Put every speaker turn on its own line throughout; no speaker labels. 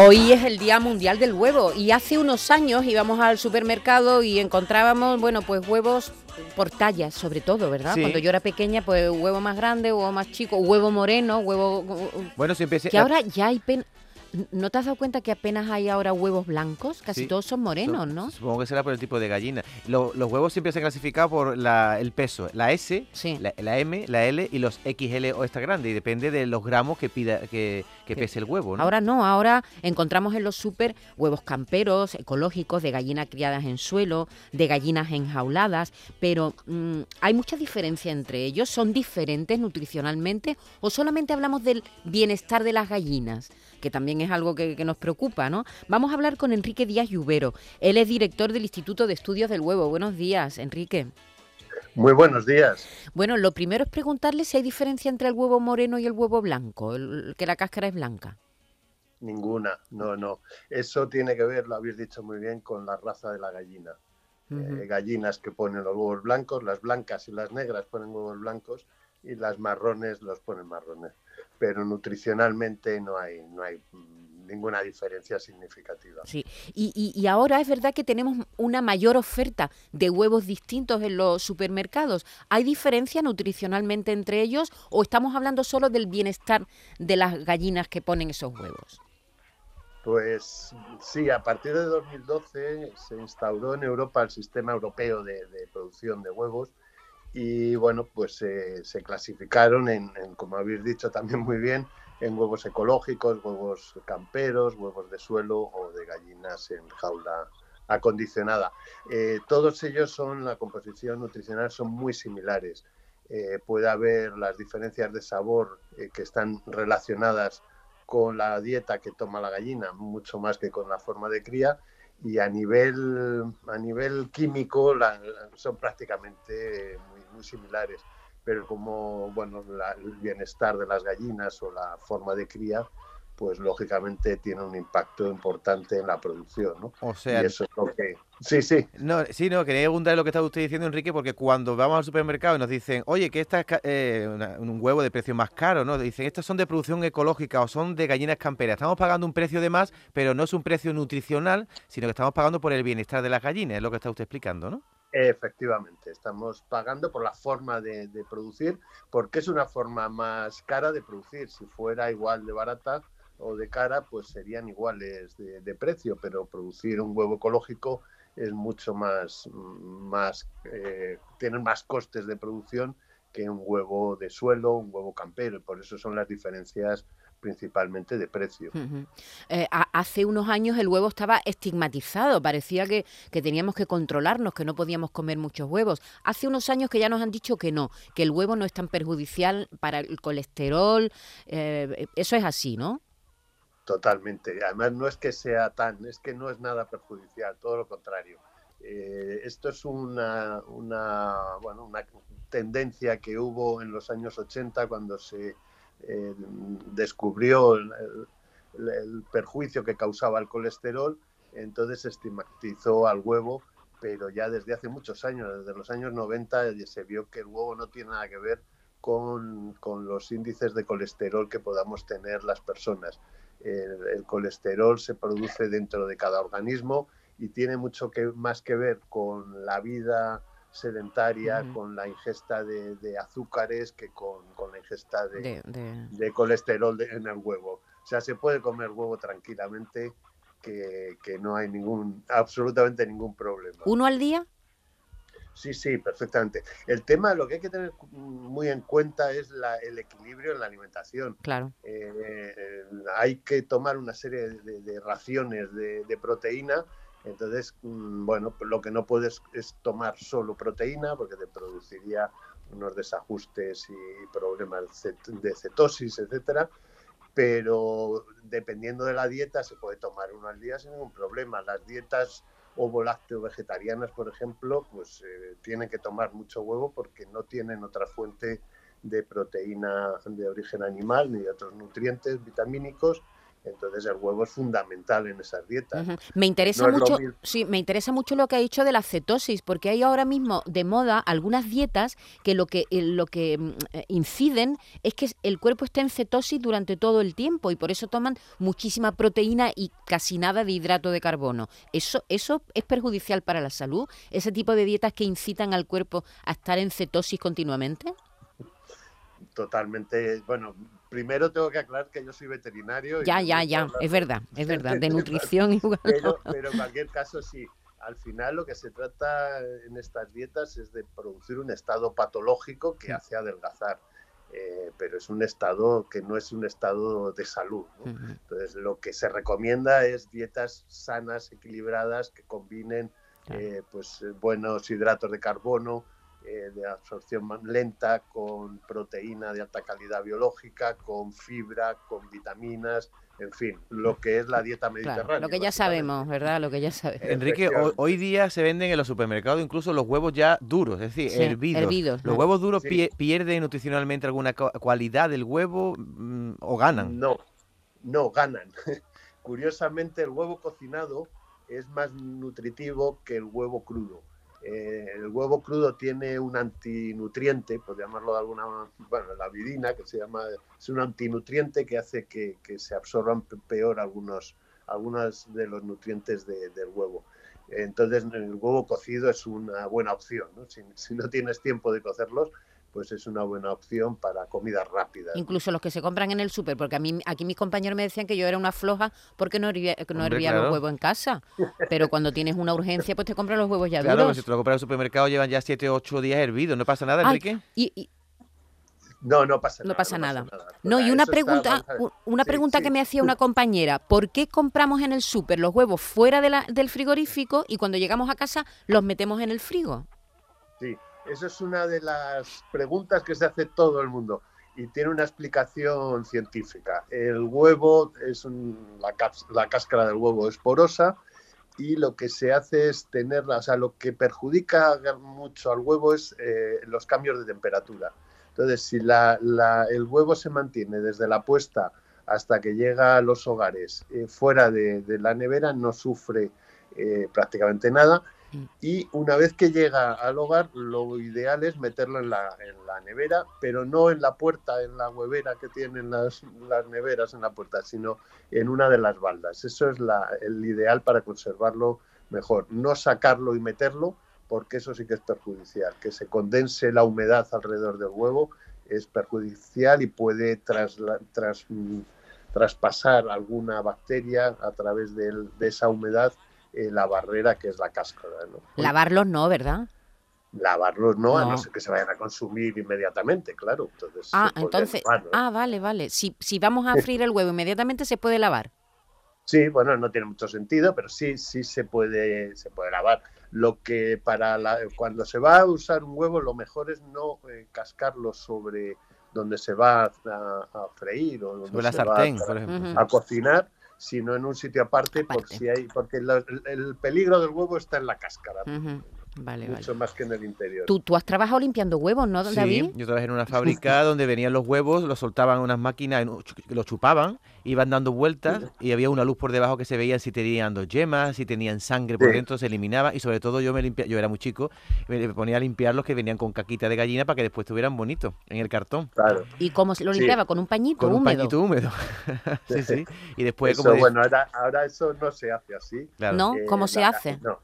Hoy es el Día Mundial del Huevo y hace unos años íbamos al supermercado y encontrábamos, bueno, pues huevos por tallas, sobre todo, ¿verdad?
Sí.
Cuando yo era pequeña, pues huevo más grande, huevo más chico, huevo moreno, huevo...
Bueno, siempre
Que ahora ya hay pen... ¿No te has dado cuenta que apenas hay ahora huevos blancos? Casi
Sí.
todos son morenos, ¿no?
Supongo que será por el tipo de gallina. Lo- los huevos siempre se han clasificado por la- el peso. La S,
Sí.
la, la M, la L y los XL o esta grande. Y depende de los gramos que pida que, que pese el huevo. ¿no?
Ahora no, ahora encontramos en los súper huevos camperos, ecológicos, de gallinas criadas en suelo, de gallinas enjauladas, pero mm, hay mucha diferencia entre ellos, son diferentes nutricionalmente o solamente hablamos del bienestar de las gallinas, que también es algo que, que nos preocupa, ¿no? Vamos a hablar con Enrique Díaz Lluvero, él es director del Instituto de Estudios del Huevo. Buenos días, Enrique.
Muy buenos días.
Bueno, lo primero es preguntarle si hay diferencia entre el huevo moreno y el huevo blanco, el- que la cáscara es blanca.
Ninguna, no, no. Eso tiene que ver, lo habéis dicho muy bien, con la raza de la gallina. Eh, gallinas que ponen los huevos blancos, las blancas y las negras ponen huevos blancos y las marrones los ponen marrones. Pero nutricionalmente no hay, no hay ninguna diferencia significativa.
Sí, y, y- y ahora es verdad que tenemos una mayor oferta de huevos distintos en los supermercados. ¿Hay diferencia nutricionalmente entre ellos o estamos hablando solo del bienestar de las gallinas que ponen esos huevos?
Pues sí, a partir de 2012 se instauró en Europa el sistema europeo de, de producción de huevos y bueno, pues eh, se clasificaron en, en, como habéis dicho también muy bien, en huevos ecológicos, huevos camperos, huevos de suelo o de gallinas en jaula acondicionada. Eh, todos ellos son, la composición nutricional son muy similares. Eh, puede haber las diferencias de sabor eh, que están relacionadas con la dieta que toma la gallina, mucho más que con la forma de cría, y a nivel, a nivel químico la- son prácticamente muy, muy similares. Pero como bueno, la- el bienestar de las gallinas o la forma de cría, pues lógicamente tiene un impacto importante en la producción. ¿no?
O sea,
y eso es lo que... Sí, sí,
No, sí, no, quería preguntarle lo que estaba usted diciendo, Enrique, porque cuando vamos al supermercado y nos dicen, oye, que esta es eh, una- un huevo de precio más caro, ¿no? Dicen, estas son de producción ecológica o son de gallinas camperas. Estamos pagando un precio de más, pero no es un precio nutricional, sino que estamos pagando por el bienestar de las gallinas, es lo que está usted explicando, ¿no?
Efectivamente, estamos pagando por la forma de, producir, porque es una forma más cara de producir. Si fuera igual de barata o de cara, pues serían iguales de, de precio, pero producir un huevo ecológico es mucho más, más eh, tiene más costes de producción que un huevo de suelo, un huevo campero, y por eso son las diferencias principalmente de precio.
Eh, ha- hace unos años el huevo estaba estigmatizado, parecía que, que teníamos que controlarnos, que no podíamos comer muchos huevos. Hace unos años que ya nos han dicho que no, que el huevo no es tan perjudicial para el colesterol. eh, eso es así, ¿no?
Totalmente. Además, no es que sea tan, es que no es nada perjudicial, todo lo contrario. Eh, esto es una, una, bueno, una tendencia que hubo en los años 80 cuando se eh, descubrió el, perjuicio que causaba el colesterol, entonces estigmatizó al huevo, pero ya desde hace muchos años, desde los años 90, ya se vio que el huevo no tiene nada que ver con, los índices de colesterol que podamos tener las personas. El, colesterol se produce dentro de cada organismo y tiene mucho más que ver con la vida sedentaria, con la ingesta de, de azúcares que con, con la ingesta de,
De-
colesterol en el huevo. O sea, se puede comer huevo tranquilamente, que, que no hay ningún, absolutamente ningún problema.
¿Uno al día?
Sí, sí, perfectamente. El tema, lo que hay que tener muy en cuenta es la- el equilibrio en la alimentación.
Claro.
Eh, eh, hay que tomar una serie de, de raciones de, de proteína. Entonces, mm, bueno, lo que no puedes es tomar solo proteína porque te produciría unos desajustes y problemas de cetosis, etcétera. Pero dependiendo de la dieta, se puede tomar uno al día sin ningún problema. Las dietas ovo-lácteo vegetarianas, por ejemplo, pues eh, tienen que tomar mucho huevo porque no tienen otra fuente de proteína de origen animal ni de otros nutrientes vitamínicos. Entonces el huevo es fundamental en esas dietas.
Me interesa
No
mucho, sí, me interesa mucho lo que ha dicho de la cetosis, porque hay ahora mismo de moda algunas dietas que lo que eh, lo que mm, eh, inciden es que el cuerpo esté en cetosis durante todo el tiempo y por eso toman muchísima proteína y casi nada de hidrato de carbono. Eso eso es perjudicial para la salud. Ese tipo de dietas que incitan al cuerpo a estar en cetosis continuamente.
Totalmente, bueno, primero tengo que aclarar que yo soy veterinario.
Ya, ya, ya, es verdad, es verdad, de nutrición igual.
Pero, pero en cualquier caso, sí. Al final lo que se trata en estas dietas es de producir un estado patológico que hace adelgazar. Eh, pero es un estado que no es un estado de salud. Entonces, lo que se recomienda es dietas sanas, equilibradas, que combinen eh, pues, buenos hidratos de carbono, eh, de absorción más lenta, con proteína de alta calidad biológica, con fibra, con vitaminas, en fin, lo que es la dieta mediterránea.
Claro, lo que ya sabemos, ¿verdad? Lo que ya sabemos.
Enrique, hoy, día se venden en los supermercados incluso los huevos ya duros, es decir,
Sí,
hervidos.
hervidos,
¿Los huevos duros
Sí.
pie- pierden nutricionalmente alguna cualidad del huevo mm, o ganan?
No, no ganan. Curiosamente, el huevo cocinado es más nutritivo que el huevo crudo. Eh, el huevo crudo tiene un antinutriente, por llamarlo de alguna manera, bueno, la vidina, que se llama, es un antinutriente que hace que, se absorban pe- peor algunos, algunos de los nutrientes de- del huevo. Entonces, el huevo cocido es una buena opción. ¿no? Si no tienes tiempo de cocerlos, pues es una buena opción para comidas rápidas. ¿no?
Incluso los que se compran en el súper, porque a mí aquí mis compañeros me decían que yo era una floja porque no hervía, no
Hombre,
hervía
claro.
los huevos en casa. Pero cuando tienes una urgencia, pues te compras los huevos ya
Claro,
duros.
que si te lo compras en el supermercado llevan ya 7 o 8 días hervidos, ¿no pasa nada,
Ay,
Enrique?
y, y-
No, no pasa
no
nada.
pasa nada. No, y una
está-
pregunta, una pregunta
sí.
que me hacía una compañera, ¿por qué compramos en el súper los huevos fuera de la- del frigorífico y cuando llegamos a casa los metemos en el frigo?
Sí, eso es una de las preguntas que se hace todo el mundo y tiene una explicación científica. El huevo es un- la, cáscara del huevo es porosa y lo que se hace es tenerla, o sea, lo que perjudica mucho al huevo es eh, los cambios de temperatura. Entonces, si el huevo se mantiene desde la puesta hasta que llega a los hogares eh, fuera de, de la nevera, no sufre eh, prácticamente nada. Y una vez que llega al hogar, lo ideal es meterlo en la, en la nevera, pero no en la puerta, en la huevera que tienen las, las neveras en la puerta, sino en una de las baldas. Eso es la- el ideal para conservarlo mejor. No sacarlo y meterlo, porque eso sí que es perjudicial. Que se condense la humedad alrededor del huevo es perjudicial y puede tras- mm, traspasar alguna bacteria a través del- de esa humedad eh, la barrera que es la cáscara. ¿no?
Lavarlos no, ¿verdad?
Lavarlos no, a
No.
no ser que se vayan a consumir inmediatamente, claro. Entonces,
Ah, entonces, ah, vale, vale. Si, si vamos a freír el huevo inmediatamente se puede lavar.
Sí, bueno, no tiene mucho sentido, pero sí, sí se puede, se puede lavar. Lo que para la, cuando se va a usar un huevo, lo mejor es no eh, cascarlo sobre donde se va a, a freír o donde
Sobre la
se va
sartén,
a-
por ejemplo.
A cocinar, sino en un sitio aparte, por si hay, porque el, el peligro del huevo está en la cáscara.
Vale,
mucho
vale.
más que en el interior.
Tú, tú has trabajado limpiando huevos, ¿no,
Sí, yo trabajé en una fábrica donde venían los huevos, los soltaban en unas máquinas, un- los chupaban, iban dando vueltas y había una luz por debajo que se veía si tenían dos yemas, si tenían sangre por
Sí.
dentro, se eliminaba y sobre todo yo me limpia, yo era muy chico, me ponía a limpiar los que venían con caquita de gallina para que después estuvieran bonitos en el cartón.
Claro.
¿Y cómo se lo
Sí.
limpiaba? ¿Con un pañito
Con un
húmedo?
pañito húmedo. sí, sí. Y después
Eso,
como...
bueno, ahora, ahora eso no se hace así.
claro.
¿No?
Eh,
¿Cómo se
la-
hace?
No,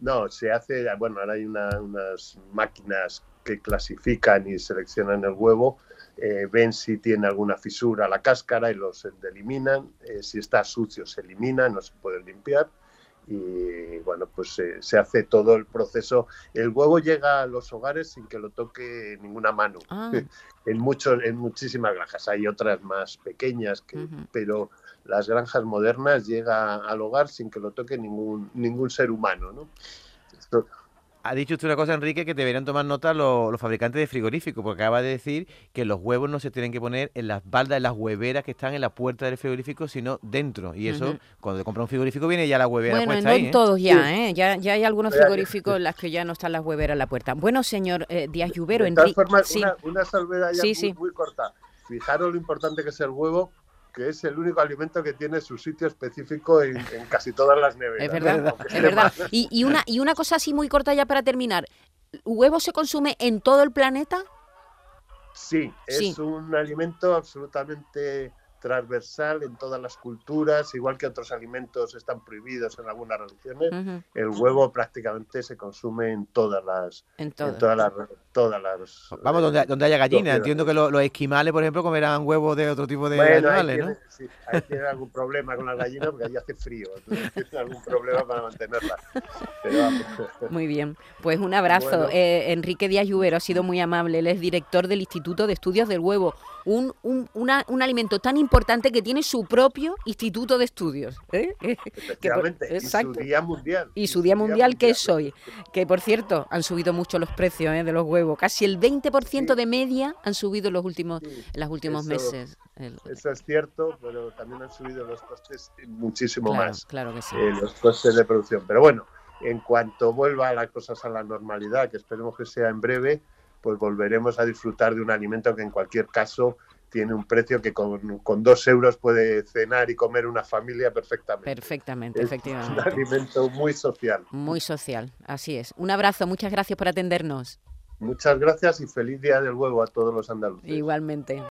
no, se hace, bueno, ahora hay una- unas máquinas que clasifican y seleccionan el huevo, eh, ven si tiene alguna fisura la cáscara y los eliminan, eh, si está sucio se elimina, no se puede limpiar y bueno, pues eh, se hace todo el proceso. El huevo llega a los hogares sin que lo toque ninguna mano.
Ah.
En, muchos, en muchísimas granjas, hay otras más pequeñas, que, pero las granjas modernas llega al hogar sin que lo toque ningún, ningún ser humano. ¿no? Esto-
Ha dicho usted una cosa, Enrique, que deberían tomar nota los, los fabricantes de frigoríficos, porque acaba de decir que los huevos no se tienen que poner en las baldas, en las hueveras que están en la puerta del frigorífico, sino dentro. Y eso,
Ujú.
cuando te compra un frigorífico, viene ya la huevera
Bueno,
puesta
no
ahí.
en
¿eh?
todos ya, ¿eh? Ya, ya hay algunos frigoríficos en las que ya no están las hueveras en la puerta. Bueno, señor eh, Díaz Lluvero,
de todas
Enrique.
formas,
Sí,
una, una salvedad ya
Sí,
muy,
sí.
muy corta. Fijaros lo importante que es el huevo, que es el único alimento que tiene su sitio específico en, en casi todas las neveras.
es verdad, es. Y, y una, y una cosa así muy corta ya para terminar. ¿Huevo se consume en todo el planeta?
Sí, es
Sí.
un alimento absolutamente transversal en todas las culturas, igual que otros alimentos están prohibidos en algunas religiones. El huevo prácticamente se consume en todas las,
En
todas las, todas las.
Vamos, donde, donde haya gallina.
sociedades.
Entiendo que lo- los esquimales, por ejemplo, comerán huevos de otro tipo de
Bueno, ahí
animales, ¿no?
tiene, sí, ahí tiene algún problema con las gallinas porque ahí hace frío, entonces tiene algún problema para mantenerlas. Pero vamos.
Muy bien, pues un abrazo.
Bueno.
Eh, Enrique Díaz Lluvero ha sido muy amable. Él es director del Instituto de Estudios del Huevo, un, un, una- un alimento tan importante que tiene su propio Instituto de Estudios. ¿eh? Que
y
exacto.
su día mundial.
Y su Día Mundial, que es hoy. Que por cierto, han subido mucho los precios ¿eh? de los huevos. Casi el 20%
Sí.
de media han subido en los últimos,
Sí,
en los últimos
eso-
meses.
Eso es cierto, pero también han subido los costes muchísimo
claro,
más,
claro que sí.
eh, los costes de producción. Pero bueno, en cuanto vuelva las cosas a la normalidad, que esperemos que sea en breve, pues volveremos a disfrutar de un alimento que en cualquier caso tiene un precio que con, con dos euros puede cenar y comer una familia perfectamente.
Perfectamente,
Es un
efectivamente.
alimento muy social.
Muy social, así es. Un abrazo, muchas gracias por atendernos.
Muchas gracias y feliz día del huevo a todos los andaluces.
Igualmente.